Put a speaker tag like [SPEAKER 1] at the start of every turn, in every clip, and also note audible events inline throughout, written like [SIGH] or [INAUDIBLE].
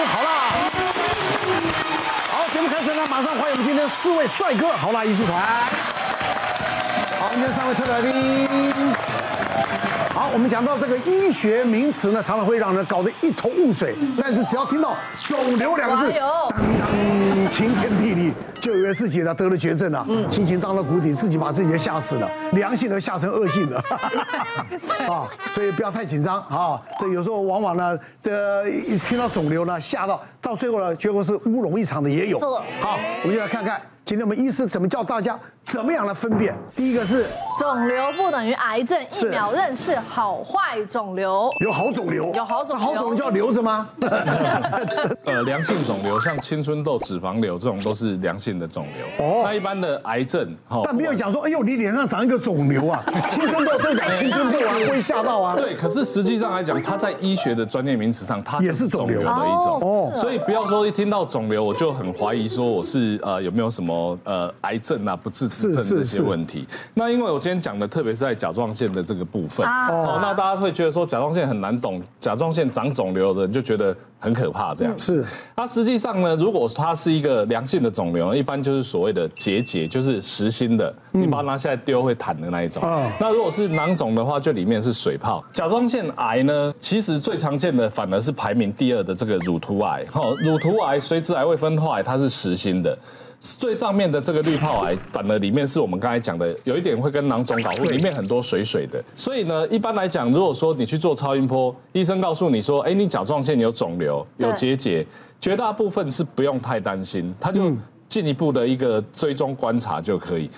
[SPEAKER 1] 好啦。好，节目开始了，马上欢迎我们今天四位帅哥好啦，艺术团。好，今天三位特别来宾。好，我们讲到这个医学名词呢，常常会让人搞得一头雾水。但是只要听到“肿瘤”两个字，当当晴天霹雳，就以为自己呢得了绝症了，心情荡到谷底，自己把自己给吓死了，良性的吓成恶性的。[LAUGHS] 啊，所以不要太紧张啊。这有时候往往呢，这一听到肿瘤呢，吓到到最后呢，结果是乌龙一场的也有。好，我们就来看看。今天我们医师怎么教大家怎么样来分辨？第一个是
[SPEAKER 2] 肿瘤不等于癌症，一秒认识好坏肿瘤。
[SPEAKER 1] 有好肿瘤，
[SPEAKER 2] 有好肿瘤，
[SPEAKER 1] 好肿瘤就要留着吗？[LAUGHS]
[SPEAKER 3] 呃，良性肿瘤像青春痘、脂肪瘤这种都是良性的肿瘤。哦，那一般的癌症，
[SPEAKER 1] 但没有讲说，哎呦，你脸上长一个肿瘤啊，青春痘正讲青春痘啊，会吓到啊。
[SPEAKER 3] 对，可是实际上来讲，它在医学的专业名词上，它也是肿瘤的一种。哦，所以不要说一听到肿瘤，我就很怀疑说我是呃有没有什么。呃，癌症啊，不治之症这些问题。那因为我今天讲的，特别是在甲状腺的这个部分，哦，那大家会觉得说甲状腺很难懂，甲状腺长肿瘤的人就觉得很可怕这样。是。那实际上呢，如果它是一个良性的肿瘤，一般就是所谓的结节，就是实心的，你把它拿下来丢会弹的那一种。那如果是囊肿的话，就里面是水泡。甲状腺癌呢，其实最常见的反而是排名第二的这个乳突癌。好，乳突癌、髓质癌、未分化癌，它是实心的。最上面的这个滤泡癌，反而里面是我们刚才讲的，有一点会跟囊肿搞混，里面很多水水的。所以呢，一般来讲，如果说你去做超音波，医生告诉你说，哎，你甲状腺有肿瘤、有结节，绝大部分是不用太担心，他就进一步的一个追踪观察就可以。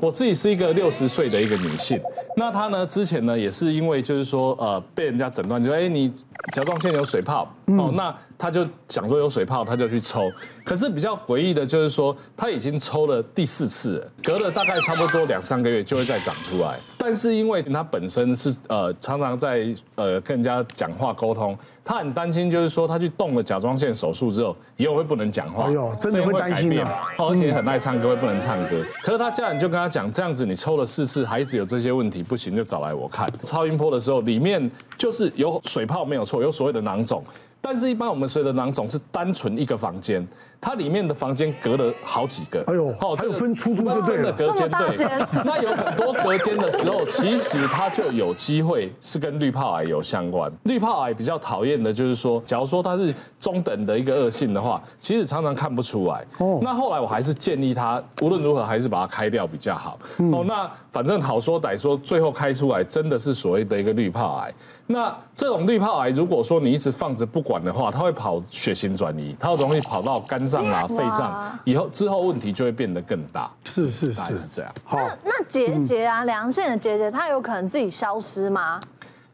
[SPEAKER 3] 我自己是一个六十岁的一个女性，那她呢之前呢也是因为就是说呃被人家诊断就说哎你甲状腺有水泡哦，那她就想说有水泡，她就去抽，可是比较诡异的就是说她已经抽了第四次了，隔了大概差不多两三个月就会再长出来，但是因为她本身是呃常常在呃跟人家讲话沟通。他很担心，就是说他去动了甲状腺手术之后，以后会不能讲话，哎呦，
[SPEAKER 1] 真的会担心的。
[SPEAKER 3] 而且很爱唱歌，会不能唱歌。可是他家人就跟他讲，这样子你抽了四次，孩子有这些问题，不行就找来我看。超音波的时候，里面就是有水泡没有错，有所谓的囊肿。但是，一般我们所谓的囊肿是单纯一个房间，它里面的房间隔了好几个。哎呦，好，还有分出租就对了。隔间对。那有很多隔间的时候，其实它就有机会是跟滤泡癌有相关。滤泡癌比较讨厌的就是说，假如说它是中等的一个恶性的话，其实常常看不出来。哦。那后来我还是建议他，无论如何还是把它开掉比较好。哦。那反正好说歹说，最后开出来真的是所谓的一个滤泡癌。那这种滤泡癌，如果说你一直放着不管的话，它会跑血型转移，它容易跑到肝脏啊、肺脏，以后之后问题就会变得更大。是是是是这样。好，
[SPEAKER 2] 那那结节啊，良性的结节，它有可能自己消失吗？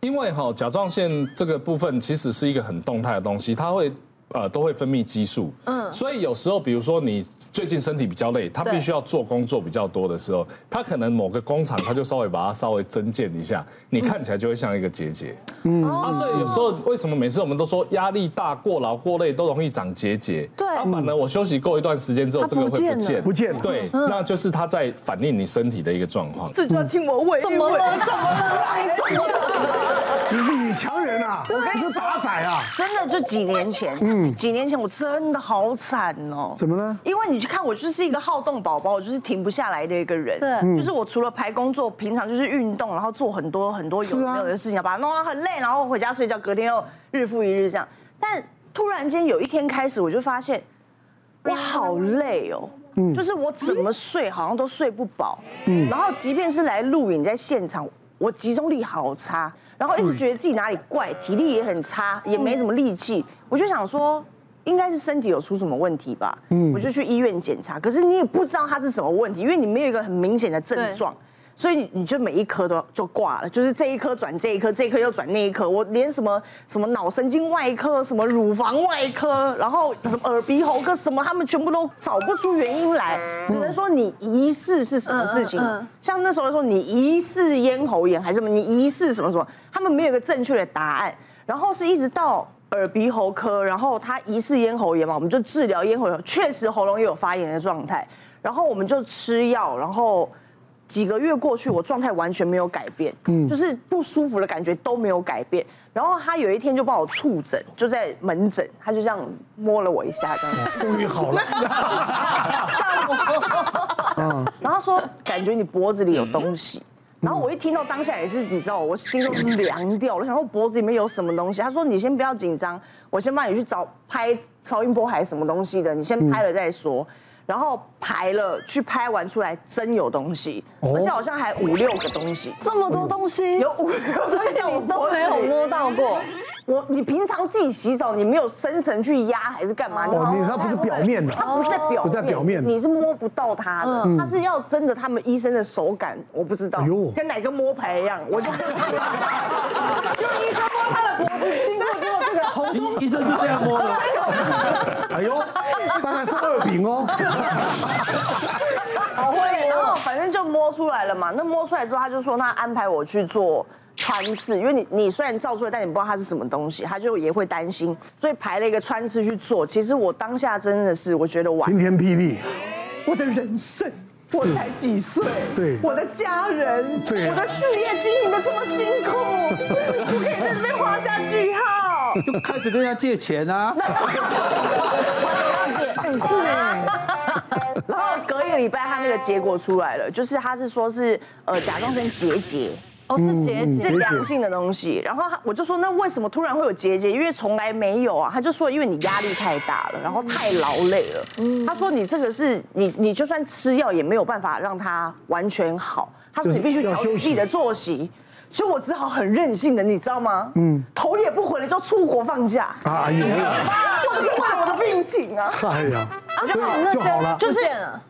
[SPEAKER 3] 因为哈，甲状腺这个部分其实是一个很动态的东西，它会。呃，都会分泌激素，嗯，所以有时候，比如说你最近身体比较累，他必须要做工作比较多的时候，他可能某个工厂他就稍微把它稍微增建一下，你看起来就会像一个结节，嗯，啊，所以有时候为什么每次我们都说压力大、过劳、过累都容易长结节？对，啊，反而我休息过一段时间之后，这个会不见，不见，对，那就是他在反映你身体的一个状况。
[SPEAKER 2] 这就要听我娓娓，怎么了？怎么了？怎么了？[LAUGHS]
[SPEAKER 1] 你是女强人啊！我跟你说打仔啊！
[SPEAKER 4] 真的就几年前，嗯，几年前我真的好惨哦。
[SPEAKER 1] 怎么了？
[SPEAKER 4] 因为你去看我，就是一个好动宝宝，我就是停不下来的一个人。对，就是我除了排工作，平常就是运动，然后做很多很多有没有的事情，要把它弄到很累，然后回家睡觉，隔天又日复一日这样。但突然间有一天开始，我就发现我好累哦，嗯，就是我怎么睡好像都睡不饱，嗯，然后即便是来录影在现场，我集中力好差。然后一直觉得自己哪里怪，体力也很差，也没什么力气。我就想说，应该是身体有出什么问题吧。嗯，我就去医院检查，可是你也不知道它是什么问题，因为你没有一个很明显的症状。所以你你就每一科都就挂了，就是这一科转这一科，这一科又转那一科。我连什么什么脑神经外科、什么乳房外科，然后什么耳鼻喉科，什么他们全部都找不出原因来，只能说你疑似是什么事情。像那时候说你疑似咽喉炎还是什么，你疑似什么什么，他们没有一个正确的答案。然后是一直到耳鼻喉科，然后他疑似咽喉炎嘛，我们就治疗咽喉炎，确实喉咙也有发炎的状态，然后我们就吃药，然后。几个月过去，我状态完全没有改变，嗯，就是不舒服的感觉都没有改变。然后他有一天就帮我触诊，就在门诊，他就这样摸了我一下，这样 [LAUGHS]
[SPEAKER 1] 终于好了。[LAUGHS]
[SPEAKER 4] 嗯，然后他说感觉你脖子里有东西，然后我一听到当下也是，你知道，我心都凉掉了。我想说脖子里面有什么东西？他说你先不要紧张，我先帮你去找拍超音波还是什么东西的，你先拍了再说。然后排了，去拍完出来真有东西，而且好像还五六个东西，
[SPEAKER 2] 这么多东西，
[SPEAKER 4] 有五个，
[SPEAKER 2] 所以你都没有摸到过。
[SPEAKER 4] 我，你平常自己洗澡，你没有深层去压还是干嘛？
[SPEAKER 1] 哦，你它不是表面的，
[SPEAKER 4] 它不是在表面，
[SPEAKER 1] 不在表面，
[SPEAKER 4] 你是摸不到它的，它是要真的，他们医生的手感我不知道，跟哪个摸牌一样，我就 [LAUGHS] 就医生摸他的脖子，经过之后这个红中，
[SPEAKER 5] 医生是这样摸的。[LAUGHS]
[SPEAKER 1] 哎呦，当然是二饼哦。[LAUGHS]
[SPEAKER 4] 好会，然后反正就摸出来了嘛。那摸出来之后，他就说他安排我去做穿刺，因为你你虽然照出来，但你不知道它是什么东西，他就也会担心，所以排了一个穿刺去做。其实我当下真的是，我觉得哇，
[SPEAKER 1] 晴天霹雳，
[SPEAKER 4] 我的人生，我才几岁，
[SPEAKER 1] 对，
[SPEAKER 4] 我的家人，我的事业经营的这么辛苦，不可以在这边画下句号，
[SPEAKER 5] 就开始跟人家借钱啊。[LAUGHS]
[SPEAKER 4] 然后隔一个礼拜，他那个结果出来了，就是他是说是呃甲状腺结节，
[SPEAKER 2] 哦是结节，
[SPEAKER 4] 是良性的东西。然后我就说那为什么突然会有结节？因为从来没有啊。他就说因为你压力太大了，然后太劳累了。嗯他说你这个是你你就算吃药也没有办法让它完全好。他说你必须调整自己的作息。所以我只好很任性的，你知道吗？嗯，头也不回的就出国放假。哎呀，[LAUGHS] 就是为了我的病情啊。哎呀，
[SPEAKER 1] 所以就好了，
[SPEAKER 4] 就是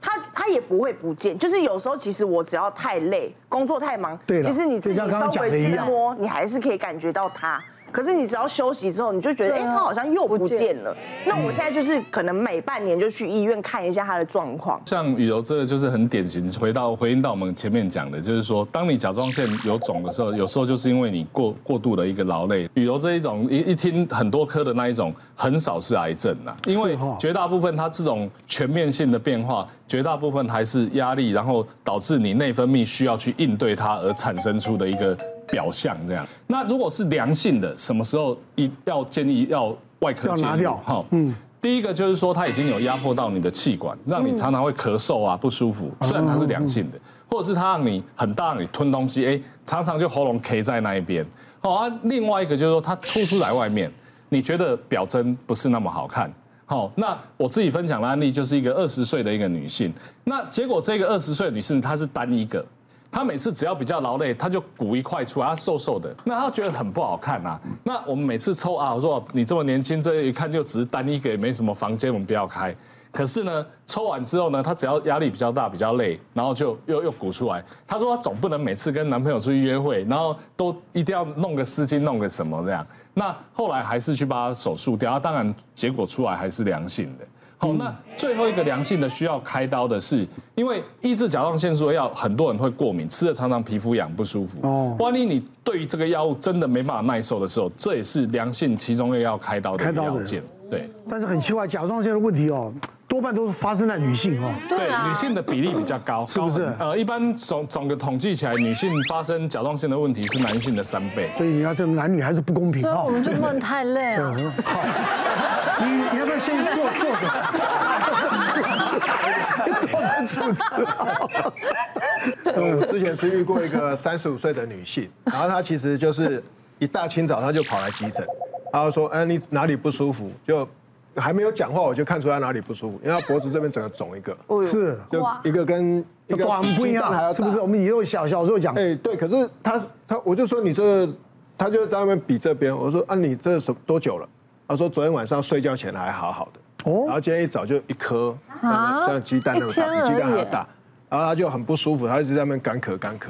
[SPEAKER 4] 他他也不会不见，就是有时候其实我只要太累，工作太忙，对，其实你自己稍微自摸，你还是可以感觉到它。可是你只要休息之后，你就觉得，哎，他好像又不见了。那我现在就是可能每半年就去医院看一下他的状况。
[SPEAKER 3] 像雨柔这个就是很典型，回到回应到我们前面讲的，就是说，当你甲状腺有肿的时候，有时候就是因为你过过度的一个劳累。雨柔这一种一一听很多科的那一种，很少是癌症呐，因为绝大部分它这种全面性的变化，绝大部分还是压力，然后导致你内分泌需要去应对它而产生出的一个。表象这样，那如果是良性的，什么时候一要建议要外科介入？
[SPEAKER 1] 拿掉。好，嗯，
[SPEAKER 3] 第一个就是说它已经有压迫到你的气管，让你常常会咳嗽啊不舒服。虽然它是良性的，或者是它让你很大，让你吞东西，哎，常常就喉咙 K 在那一边。好啊，另外一个就是说它凸出来外面，你觉得表征不是那么好看。好，那我自己分享的案例就是一个二十岁的一个女性，那结果这个二十岁的女性她是单一个。他每次只要比较劳累，他就鼓一块出来，他瘦瘦的，那他觉得很不好看呐。那我们每次抽啊，我说你这么年轻，这一看就只是单一个，没什么房间，我们不要开。可是呢，抽完之后呢，他只要压力比较大、比较累，然后就又又鼓出来。他说他总不能每次跟男朋友出去约会，然后都一定要弄个丝巾、弄个什么这样。那后来还是去把他手术掉，他当然结果出来还是良性的。好，那最后一个良性的需要开刀的是，因为抑制甲状腺素的药，很多人会过敏，吃了常常皮肤痒不舒服。哦，万一你对于这个药物真的没办法耐受的时候，这也是良性其中一个要开刀的条件。对，
[SPEAKER 1] 但是很奇怪，甲状腺的问题哦，多半都是发生在女性哦。
[SPEAKER 3] 对，女性的比例比较高，[LAUGHS]
[SPEAKER 1] 是不是？
[SPEAKER 3] 呃，一般总总个统计起来，女性发生甲状腺的问题是男性的三倍。
[SPEAKER 1] 所以你要这男女还是不公平。
[SPEAKER 2] 所以我们就不能太累 [LAUGHS] 好。
[SPEAKER 1] 你你要不要先坐坐着？坐着坐着。
[SPEAKER 6] 我之前是遇过一个三十五岁的女性，然后她其实就是一大清早她就跑来急诊，她就说：“哎，你哪里不舒服？”就还没有讲话，我就看出他哪里不舒服，因为他脖子这边整个肿一个，
[SPEAKER 1] 是，
[SPEAKER 6] 就一个跟一个
[SPEAKER 1] 不一样，是不是？我们以后小小时候讲，
[SPEAKER 6] 哎，对，可是他他，我就说你这，他就在那边比这边，我说啊，你这什多久了？他说昨天晚上睡觉前还好好的，哦。然后今天一早就一颗，像鸡蛋那么大，比鸡蛋还要大，然后他就很不舒服，他一直在那边干咳干咳。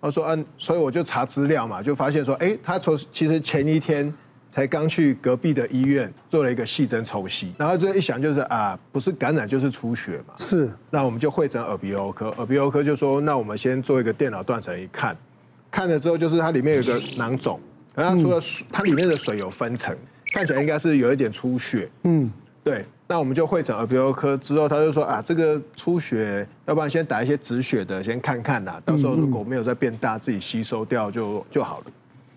[SPEAKER 6] 他说嗯，所以我就查资料嘛，就发现说，哎，他从其实前一天才刚去隔壁的医院做了一个细针抽吸，然后这一想就是啊，不是感染就是出血嘛，
[SPEAKER 1] 是，
[SPEAKER 6] 那我们就会诊耳鼻喉科，耳鼻喉科就说，那我们先做一个电脑断层一看，看了之后就是它里面有个囊肿，然后除了它里面的水有分层。看起来应该是有一点出血，嗯，对。那我们就会诊耳鼻喉科之后，他就说啊，这个出血，要不然先打一些止血的，先看看呐。到时候如果没有再变大，自己吸收掉就就好了。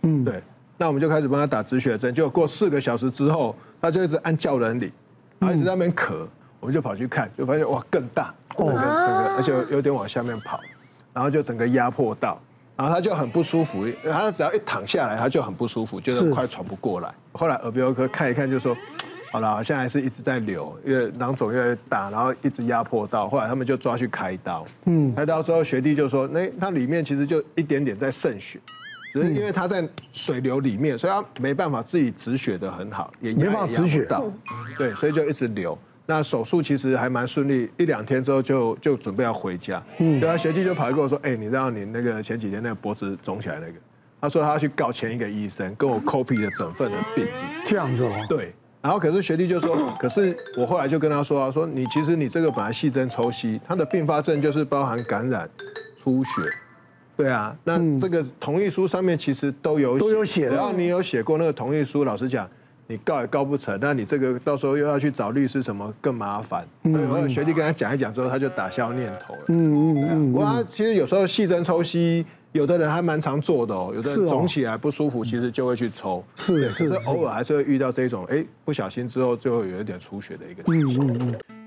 [SPEAKER 6] 嗯，对。那我们就开始帮他打止血针。结果过四个小时之后，他就一直按叫人理，然后一直在那边咳。我们就跑去看，就发现哇更大，整个整个，而且有点往下面跑，然后就整个压迫到，然后他就很不舒服。他只要一躺下来，他就很不舒服，就是快喘不过来。后来耳鼻喉科看一看，就说。好了，现在还是一直在流，因为囊肿越来越大，然后一直压迫到，后来他们就抓去开刀。嗯，开刀之后，学弟就说，那它里面其实就一点点在渗血，只是因为它在水流里面，所以它没办法自己止血的很好，也没办法止血到。对，所以就一直流。那手术其实还蛮顺利，一两天之后就就准备要回家。嗯，对啊，学弟就跑来跟我说，哎，你知道你那个前几天那个脖子肿起来那个，他说他要去告前一个医生，跟我 copy 了整份的病历。
[SPEAKER 1] 这样子哦。
[SPEAKER 6] 对。然后可是学弟就说，可是我后来就跟他说啊，说你其实你这个本来细针抽吸，它的并发症就是包含感染、出血，对啊，那这个同意书上面其实都有
[SPEAKER 1] 都有写，
[SPEAKER 6] 只要你有写过那个同意书，老实讲，你告也告不成，那你这个到时候又要去找律师什么更麻烦。对，我学弟跟他讲一讲之后，他就打消念头了。嗯嗯嗯。不过他其实有时候细针抽吸。有的人还蛮常做的哦，有的人肿起来不舒服，其实就会去抽。是是，是偶尔还是会遇到这种，哎，不小心之后就会有一点出血的一个情况。